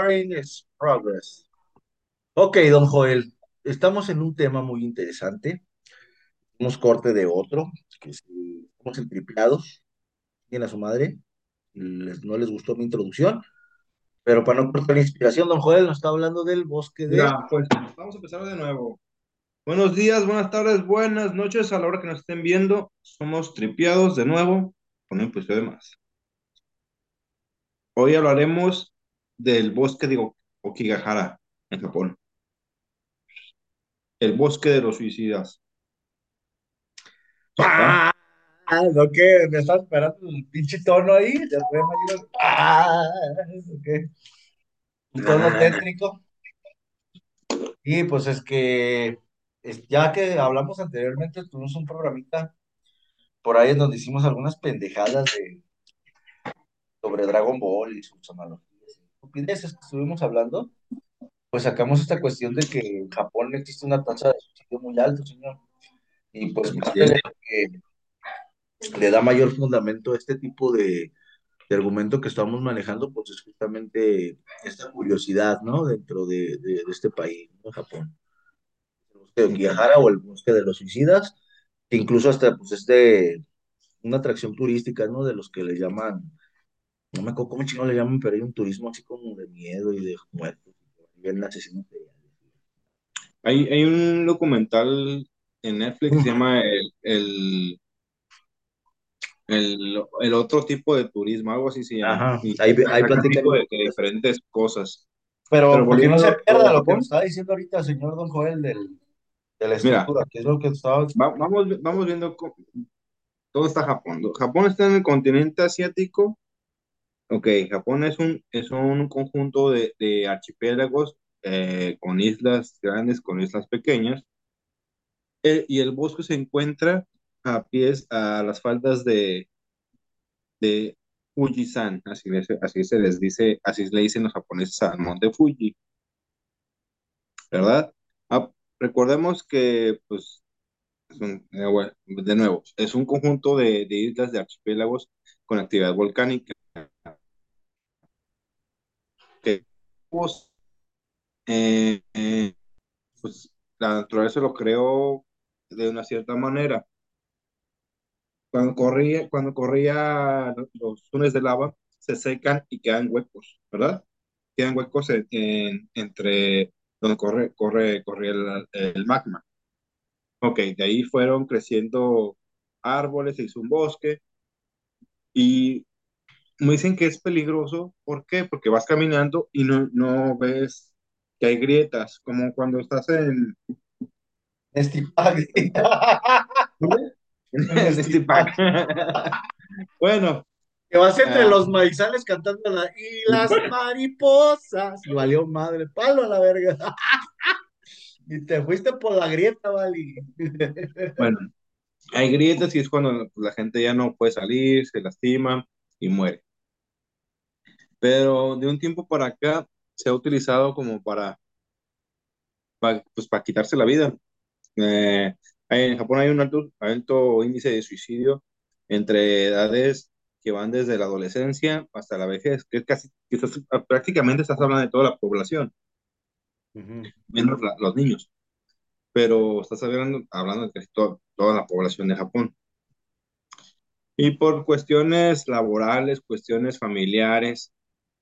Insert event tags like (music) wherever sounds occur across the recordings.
Recording is progress. Ok, don Joel, estamos en un tema muy interesante. Hemos corte de otro, que si estamos entriplados, bien a su madre, les- no les gustó mi introducción, pero para no cortar la inspiración, don Joel nos está hablando del bosque de... Ya, pues vamos a empezar de nuevo. Buenos días, buenas tardes, buenas noches a la hora que nos estén viendo. Somos tripiados de nuevo con un episodio más. Hoy hablaremos del bosque de Okigahara en Japón. El bosque de los suicidas. ¡Ah! ¿No qué? ¿Me estaba esperando el pinche tono ahí? ¡Ah! Un tono tétrico. Y pues es que, es- ya que hablamos anteriormente, tuvimos un programita por ahí en donde hicimos algunas pendejadas de, sobre Dragon Ball y sus analogías estupideces que estuvimos hablando. Pues sacamos esta cuestión de que en Japón existe una tasa de suicidio muy alta, señor. Y pues parte de lo que le da mayor fundamento a este tipo de, de argumento que estamos manejando, pues es justamente esta curiosidad, ¿no? Dentro de, de- de este país, ¿no? Japón. El bosque de Okigahara o el bosque de los suicidas, que incluso hasta pues es de una atracción turística, ¿no? De los que le llaman, no me acuerdo cómo chino le llaman, pero hay un turismo así como de miedo y de muertos, y asesinos seriales. Hay, hay un documental en Netflix que se llama el, el, el, el otro tipo de turismo, algo así se llama. Ajá, ahí, tipo de, de diferentes cosas. Pero Pero porque no se pierda lo que estaba diciendo ahorita, señor Don Joel, del, de la mira, estructura, que es lo que estaba... va- vamos, vamos viendo todo está Japón. Japón está en el continente asiático. Ok, Japón es un, es un conjunto de, de archipiélagos eh, con islas grandes, con islas pequeñas. Eh, y el bosque se encuentra a pies, a las faldas de, de Fujisan, así, así se les dice, así le dicen los japoneses al monte Fuji, ¿verdad? Ah, recordemos que, pues, eh, de nuevo, es un conjunto de, de islas, de archipiélagos con actividad volcánica. Pues, eh, eh, pues, la naturaleza lo creó de una cierta manera. Cuando corría, cuando corría los túneles de lava, se secan y quedan huecos, ¿verdad? Quedan huecos en- en- entre donde corre, corre, corre el, el magma. Ok, de ahí fueron creciendo árboles, se hizo un bosque y me dicen que es peligroso. ¿Por qué? Porque vas caminando y no, no ves que hay grietas, como cuando estás en... Estipagui. (laughs) (laughs) Bueno, Que vas entre ah, los maizales cantando la... Y las mariposas. Y valió madre, palo a la verga. (laughs) Y te fuiste por la grieta, Vali. bueno, hay grietas y es cuando la gente ya no puede salir, se lastima y muere. Pero de un tiempo para acá se ha utilizado como para, pa- pues, para quitarse la vida. Eh, en Japón hay un alto, alto índice de suicidio entre edades que van desde la adolescencia hasta la vejez, que es casi, que estás- prácticamente estás hablando de toda la población, Ujú. menos la- los niños, pero estás hablando, hablando de casi to- toda la población de Japón. Y por cuestiones laborales, cuestiones familiares,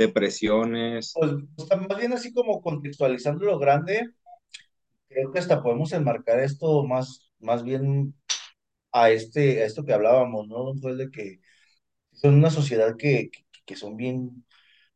depresiones, Pues, pues, más bien así como contextualizando lo grande, creo que hasta podemos enmarcar esto más, más bien a este, a esto que hablábamos, ¿no, Joel? De que son una sociedad que, que, son bien,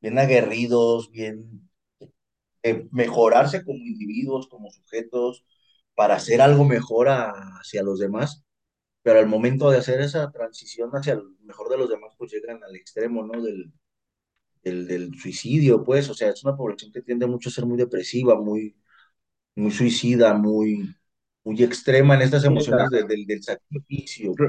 bien aguerridos, bien eh, mejorarse como individuos, como sujetos, para hacer algo mejor hacia los demás, pero al momento de hacer esa transición hacia el mejor de los demás, pues llegan al extremo, ¿no? Del, del, del suicidio, pues, o sea, es una población que tiende mucho a ser muy depresiva, muy, muy suicida, muy, muy extrema en estas emociones de- del, del sacrificio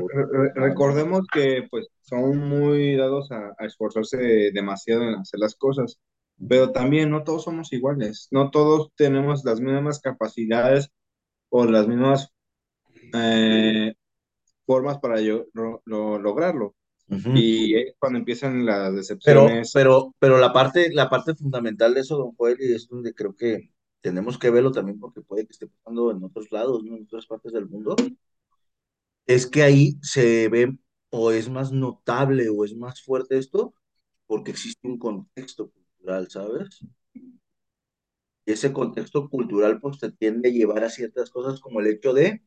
recordemos que pues son muy dados a, a esforzarse demasiado en hacer las cosas, pero también no todos somos iguales, no todos tenemos las mismas capacidades o las mismas eh, formas para yo, lo- lo- lograrlo. Y es cuando empiezan las Pero, decepciones. pero, pero la parte, la parte fundamental de eso, don Joel, y es donde creo que tenemos que verlo también porque puede que esté pasando en otros lados, ¿no? En otras partes del mundo, es que ahí se ve o es más notable o es más fuerte esto porque existe un contexto cultural, ¿sabes? Y ese contexto cultural pues te tiende a llevar a ciertas cosas como el hecho de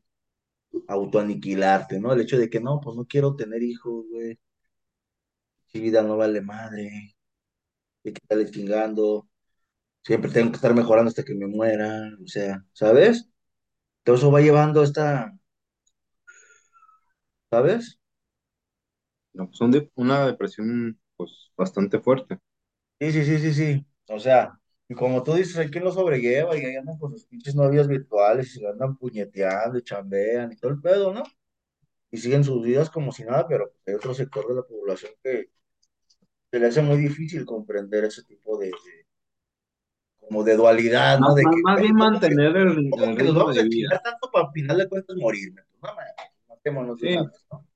autoaniquilarte, ¿no? El hecho de que no, pues no quiero tener hijos, güey, mi vida no vale madre, hay que estarle chingando, siempre tengo que estar mejorando hasta que me muera, o sea, ¿sabes? Todo eso va llevando esta, ¿sabes? no, son de una depresión pues bastante fuerte. Sí, sí, sí, sí, sí. O sea, y como tú dices, hay quien lo sobrelleva y ahí andan con sus pinches novias virtuales y se andan puñeteando y chambean y todo el pedo, ¿no? Y siguen sus vidas como si nada, pero hay otro sector de la población que se le hace muy difícil comprender ese tipo de, de- como de dualidad, ¿no? Más, De más, que, más bien ¿cómo que, mantener el, que nos ritmo vamos de a vida. tanto para al final de cuentas morirme? Pues no, de una Sí, vez, ¿no?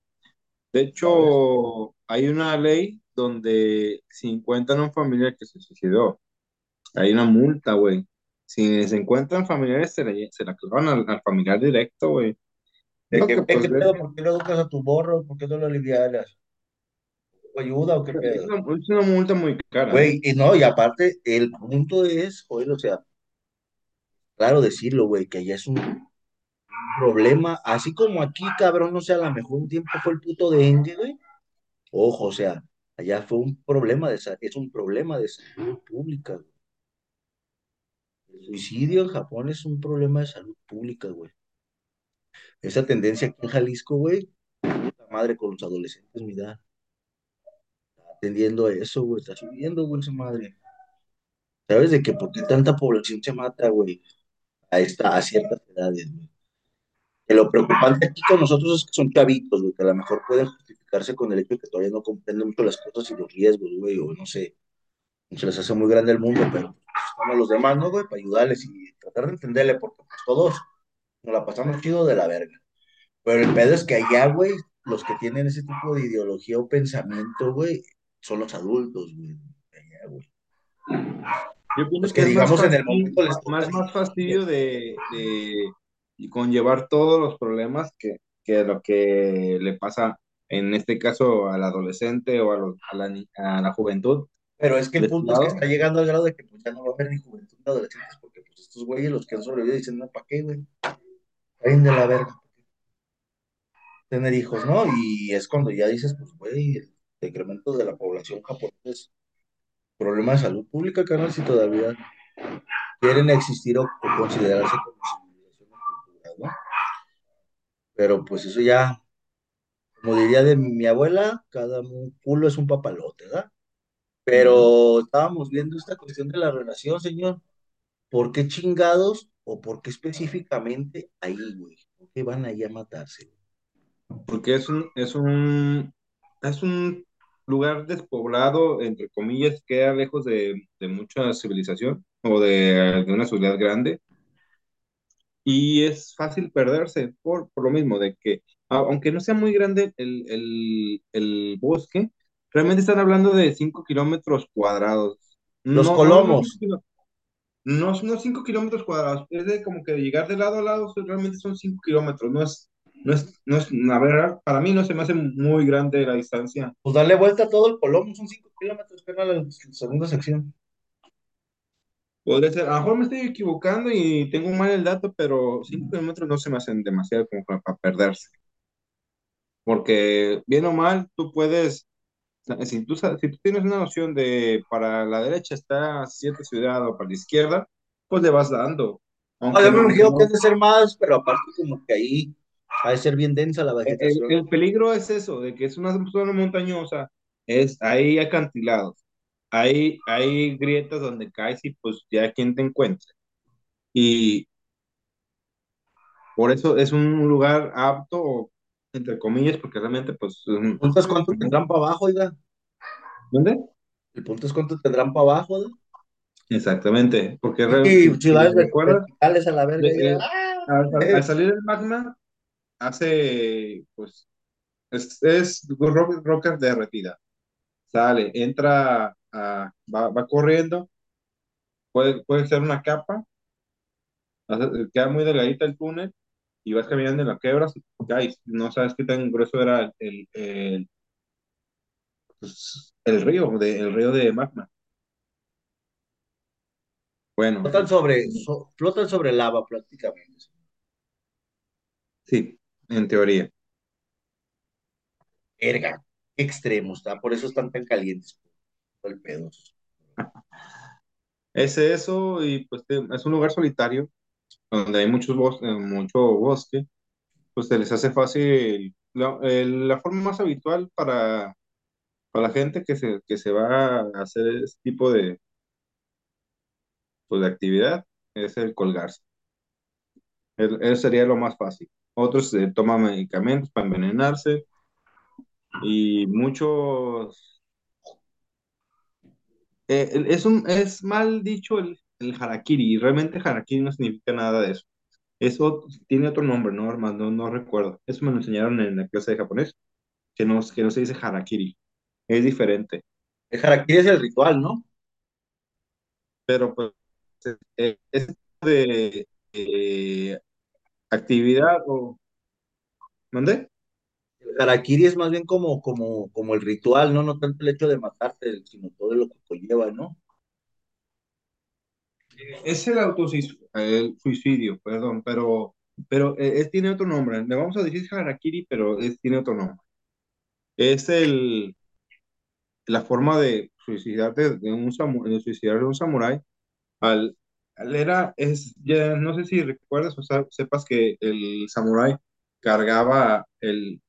de hecho, hay una ley donde si encuentran a un familiar que se suicidó, hay una multa, güey. Si se encuentran familiares, se la, lle- se la clavan al, al familiar directo, güey. Lo que, que "Eh, pues. ¿Por qué no educas a tu borro? ¿Por qué no lo alivianas? ¿O ayuda o qué es pedo? una, es una multa muy cara, ¿eh? Güey, y no, y aparte, el punto es, joder, o sea, claro decirlo, güey, que allá es un problema, así como aquí, cabrón, no sé, a lo mejor un tiempo fue el puto dengue, güey. Ojo, o sea, allá fue un problema de es un problema de salud pública, güey. El suicidio en Japón es un problema de salud pública, güey. Esa tendencia aquí en Jalisco, güey, la madre con los adolescentes, mira, atendiendo eso, güey, está subiendo, güey, esa madre. ¿Sabes de que por qué tanta población se mata, güey? A esta, a ciertas edades, güey. Que lo preocupante aquí con nosotros es que son chavitos, güey, que a lo mejor pueden justificarse con el hecho de que todavía no comprenden mucho las cosas y los riesgos, güey, o no sé, se les hace muy grande el mundo, pero pues, estamos los demás, ¿no, güey? Para ayudarles y tratar de entenderle, porque pues todos nos la pasamos chido de la verga. Pero el pedo es que allá, güey, los que tienen ese tipo de ideología o pensamiento, güey, son los adultos, güey. Allá, güey. Yo pienso que digamos en el momento les más, más fastidio de, de conllevar todos los problemas que, que lo que le pasa, en este caso, al adolescente o a, los- a la, a la juventud Pero es que el punto es que está llegando al grado de que pues, ya no va a haber ni juventud ni adolescentes, porque pues estos güeyes, los que han sobrevivido, dicen, no, ¿para qué, güey? Caen de la verga tener hijos, ¿no? Y es cuando ya dices, pues, güey, el decremento de la población japonesa es problema de salud pública, carnal, si todavía quieren existir o, considerarse como civilización cultura, ¿no? Pero pues eso ya, como diría de mi abuela, cada culo es un papalote, ¿verdad? Pero estábamos viendo esta cuestión de la relación, señor. ¿Por qué chingados o por qué específicamente ahí, güey? ¿Por qué van ahí a matarse? Porque es un, es un, es un lugar despoblado, entre comillas, queda lejos de, de mucha civilización o de, de una ciudad grande y es fácil perderse por, por lo mismo de que, aunque no sea muy grande el, el, el bosque, realmente están hablando de 5 kilómetros cuadrados. Los No, no, no, colomos, no, no 5 kilómetros cuadrados, es de como que llegar de lado a lado, realmente son 5 kilómetros, no es, no es, no es, a ver, para mí no se me hace muy grande la distancia. pues darle vuelta a todo el colomo, son cinco kilómetros, que era la segunda sección. Podría ser, a lo mejor me estoy equivocando y tengo mal el dato, pero 5 kilómetros no se me hacen demasiado como para, perderse. Porque bien o mal, tú puedes Si tú, si tú tienes una noción de para la derecha está cierta ciudad o para la izquierda, pues le vas dando. Ah, Aunque, yo me imagino que es no. de ser más, pero aparte como que ahí ha de ser bien densa la El, el- vegetación. el peligro es eso, de que es una zona montañosa, es, hay acantilados, hay, hay grietas donde caes y pues ya quien te encuentre. Y por eso es un lugar apto, entre comillas, porque realmente pues... un- punto es cuánto tendrán para abajo, oiga. ¿Dónde? El punto es cuánto tendrán para abajo, oiga. Exactamente, porque Y si, si recuerdas, verticales a la verga. de- eh, ¡Ah! al, al- al salir el magma, hace, pues, Es, es rock, rocker derretida. Sale, entra, a- va, va corriendo, puede, puede ser una capa, hace- queda muy delgadita el túnel y vas caminando en la quebras, caes, no sabes qué tan grueso era el, el, pues, el río, de, el río de magma. Bueno, Flotan sobre, so- flotan sobre lava prácticamente. sí, en teoría. Erga, qué extremos, ¿está? Por eso están tan calientes. El pedo. Es eso y pues es un lugar solitario donde hay muchos bos- eh, mucho bosque, pues se les hace fácil. La, forma más habitual para, para la gente que se, que se va a hacer este tipo de, pues, de actividad es el colgarse. El- Eso sería lo más fácil. Otros eh, toman medicamentos para envenenarse y muchos... eh, es un, es mal dicho el, el harakiri y realmente harakiri no significa nada de eso. Eso tiene otro nombre, ¿no, hermano? No, no recuerdo. Eso me lo enseñaron en la clase de japonés, que no, que no se dice harakiri. Es diferente. El harakiri es el ritual, ¿no? Pero pues es de eh, actividad o... ¿Mandé? El harakiri es más bien como, como, como el ritual, ¿no? No tanto el hecho de matarte, sino todo lo que conlleva, ¿no? Es el autosuicidio, el suicidio, perdón, pero, pero eh, es- tiene otro nombre. Le vamos a decir harakiri, pero es- tiene otro nombre. Es el, la forma de suicidarte de un, samu- de suicidar de un samurái al era, es, ya no sé si recuerdas o sepas que el samurái cargaba el,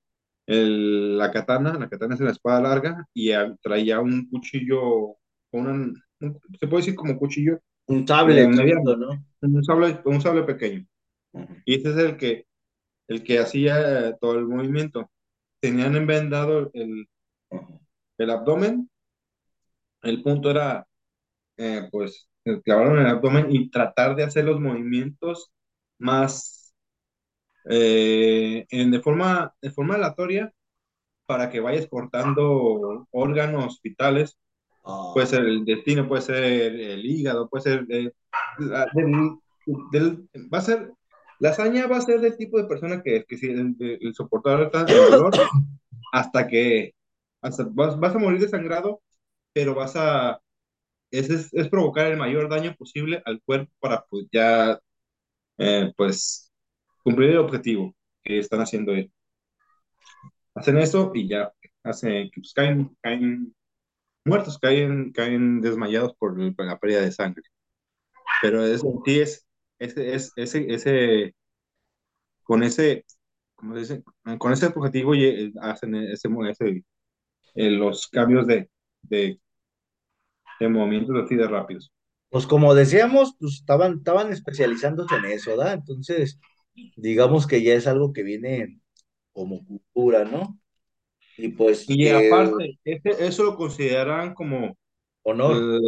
el- la katana, la katana es la espada larga, y traía un cuchillo, una, un- se puede decir como cuchillo Un eh, sable mediano, ¿no? un sable, un sable pequeño. Y ese es el que, el que hacía todo el movimiento. Tenían envendado el, el abdomen, el punto era, eh, pues, clavaron el abdomen y tratar de hacer los movimientos más, eh, en, de forma, de forma aleatoria para que vayas cortando órganos vitales. Ah, Puede ser el destino, puede ser el hígado, puede ser... eh, la- del- del- va a ser... La hazaña va a ser del tipo de persona que, que si el, el soportar el dolor hasta que hasta vas, vas a morir desangrado, pero vas a... Es, es, es provocar el mayor daño posible al cuerpo para pues ya, eh, pues, cumplir el objetivo que están haciendo ellos. Hacen eso y ya, hacen, pues, caen, caen muertos, caen, caen desmayados por, por la pérdida de sangre. Pero eso sí es, ese, es, ese, ese, con ese, ¿cómo se dice? Con ese objetivo y, hacen ese, ese, eh, los cambios de, de, de movimientos así de rápidos. Pues como decíamos, pues estaban, estaban especializándose en eso, ¿verdad? Entonces, digamos que ya es algo que viene como cultura, ¿no? Y pues Y que aparte, eso lo consideran como honor. eh,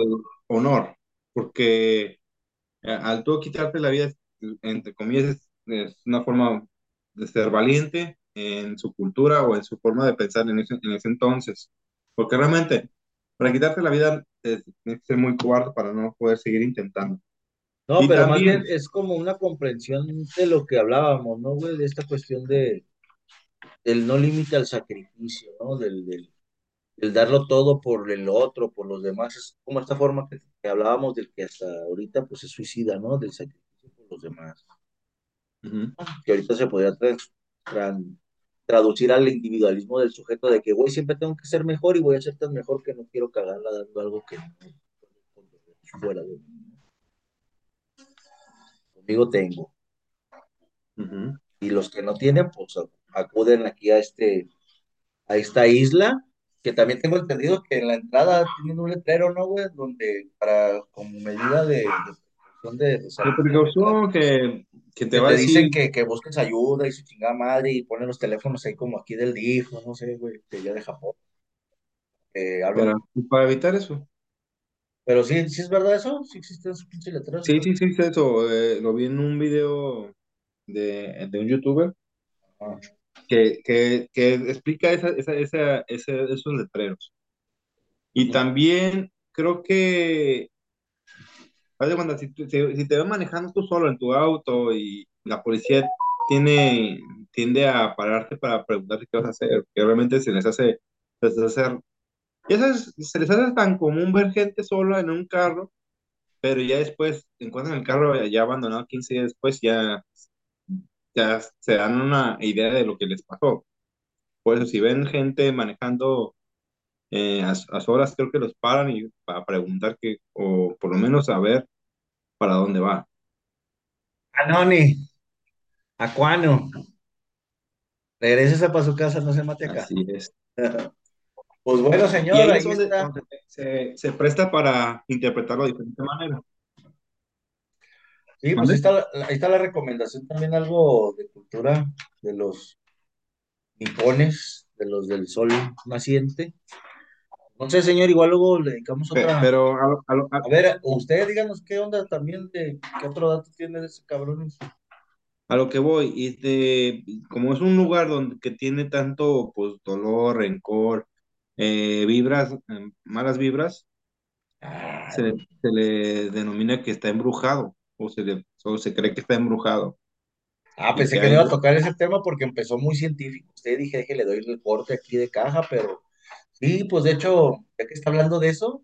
honor, porque eh, al tú quitarte la vida, entre comillas, es, es una forma de ser valiente en su cultura o en su forma de pensar en ese, en ese entonces. Porque realmente, para quitarte la vida, es- tienes que ser muy cobarde para no poder seguir intentando. No, Y pero más bien también, es como una comprensión de lo que hablábamos, ¿no, güey? De esta cuestión de, del no límite al sacrificio, ¿no? Del, del, del darlo todo por el otro, por los demás. Es como esta forma que, que hablábamos del que hasta ahorita pues se suicida, ¿no? Del sacrificio por los demás. Que ahorita se podría trans- tran- traducir al individualismo del sujeto de que, güey, siempre tengo que ser mejor y voy a ser tan mejor que no quiero cagarla dando algo que fuera de mí. Conmigo tengo. y los que no tienen, pues acuden aquí a este, a esta isla, que también tengo entendido que en la entrada tienen un letrero, ¿no, güey? Donde para, como medida de, de, de, de precaución que, que te que va a te dicen que, que busques ayuda y su chingada madre y ponen los teléfonos ahí como aquí del DIF, no, sé, güey, que ya de Japón, hablan. para, para evitar eso. Pero sí, sí es verdad eso, sí existen esos pinches letreros. Sí, sí, sí, es eso. eh, lo vi en un video de, de un youtuber Ah, que, que, que explica esa, esa, esa, esos letreros. Y también creo que, haz de cuenta, si, si, si te ves manejando tú solo en tu auto y la policía tiene, tiende a pararte para preguntarte qué vas a hacer, que realmente se les hace, se les hace, ya sabes, se les hace tan común ver gente sola en un carro, pero ya después encuentran el carro ya abandonado 15 días después, ya, ya se dan una idea de lo que les pasó. Por eso, si ven gente manejando eh, a, a solas, creo que los paran y para preguntar que, o por lo menos saber para dónde va. Anoni, Acuano, regrésese para su casa, no se mate acá. Así es. (laughs) Pues bueno, Y señor, ahí ahí es donde, está. se, se presta para interpretarlo de diferente manera. Sí, pues está, ahí está la recomendación también, algo de cultura de los nipones, de los del sol naciente. No sé, señor, igual luego le dedicamos otra. Pero a, lo- a a- A ver, usted díganos qué onda también de qué otro dato tiene de ese cabrón. a lo que voy, y de, como es un lugar donde que tiene tanto pues, dolor, rencor, eh, vibras, eh, malas vibras, Ah, se, se le denomina que está embrujado, o se, le, o se cree que está embrujado. Ah, pensé que que iba a tocar ese tema porque empezó muy científico. Usted dije que le doy el corte aquí de caja, pero sí, pues de hecho, ya que está hablando de eso,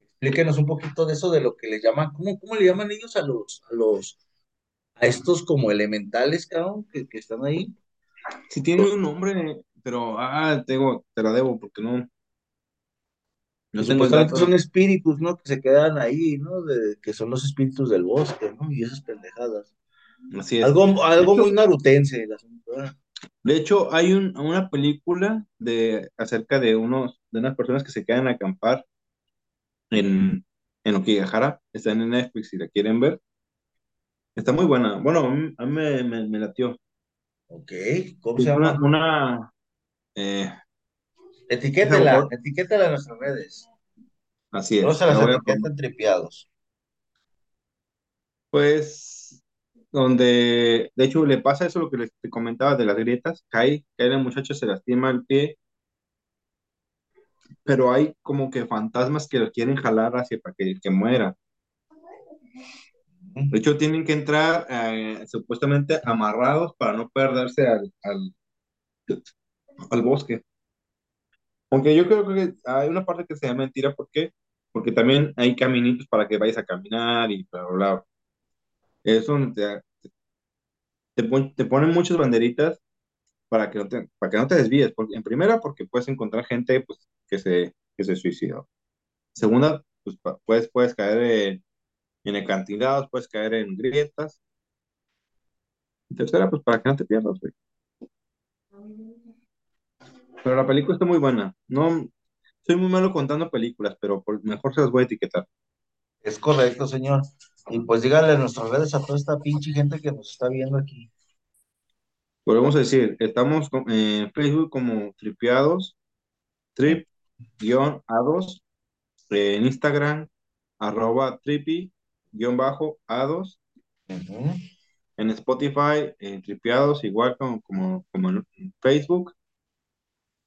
explíquenos un poquito de eso, de lo que le llaman, ¿cómo, cómo le llaman ellos a los, a los, a estos como elementales, cabrón, que, que están ahí? sí tiene un nombre, pero ah, tengo, te la debo porque no, no tengo el supuestamente son espíritus, ¿no? Que se quedan ahí, ¿no? De, que son los espíritus del bosque, ¿no? Y esas pendejadas. Así es. Algo, algo muy narutense el asunto, ¿verdad? De hecho, hay un, una película de, acerca de, unos, de unas personas que se quedan a acampar en, en Okigahara. Está en Netflix si la quieren ver. Está muy buena. Bueno, a mí, a mí me, me, me latió. Ok, ¿cómo Es se una, llama? una eh, déjame Etiquétela, por- etiquétela en nuestras redes. así No es, se la las voy a poner. etiquetan tripiados. Pues, donde, de hecho, le pasa eso lo que les te comentaba de las grietas, cae, cae la muchacha, se lastima el pie, pero hay como que fantasmas que lo quieren jalar hacia para que, que muera. De hecho, tienen que entrar eh, supuestamente amarrados para no perderse al, al, al bosque. Aunque yo creo que hay una parte que sea mentira, ¿por qué? Porque también hay caminitos para que vayas a caminar y bla, bla, bla. Es donde te, te, pon- te ponen muchas banderitas para que no te, para que no te desvíes. En primera, porque puedes encontrar gente pues, que se, que se suicidó. Segunda, pues puedes, caer en, en acantilados, puedes caer en grietas. Tercera, pues para que no te pierdas. Pero la película está muy buena. No, soy muy malo contando películas, pero mejor se las voy a etiquetar. Es correcto, señor. Y pues díganle nuestras redes a toda esta pinche gente que nos está viendo aquí. Volvemos a decir, estamos en Facebook como Tripeados, trip-a2, en Instagram, arroba tripi-a2, Ujú. en Spotify, en Tripeados, igual como, como, como en Facebook,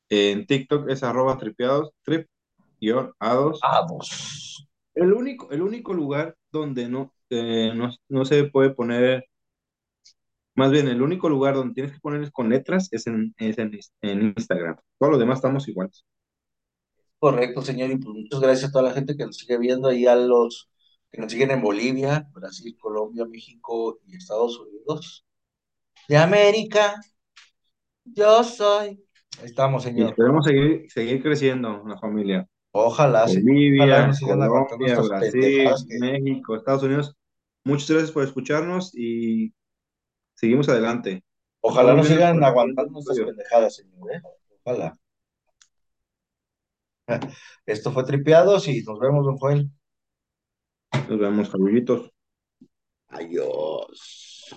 en TikTok es arroba tripeados, trip-a2. Ah, pues. El único, el único lugar donde no, eh, no, no se puede poner, más bien el único lugar donde tienes que poner con letras es en, es en, en Instagram. Todos los demás estamos iguales. Correcto, señor. Y pues muchas gracias a toda la gente que nos sigue viendo ahí, a los que nos siguen en Bolivia, Brasil, Colombia, México y Estados Unidos. De América, yo soy. Ahí estamos, Y señor. esperemos seguir, seguir creciendo la familia. Ojalá. Ojalá Bolivia, nos sigan aguantando Colombia, estas Brasil, que México, Estados Unidos. Muchas gracias por escucharnos y seguimos adelante. Ojalá nos sigan aguantando nuestras pendejadas, señor, ¿eh? Ojalá. (laughs) Esto fue Tripeados y nos vemos, don Joel. Nos vemos, saluditos. Adiós.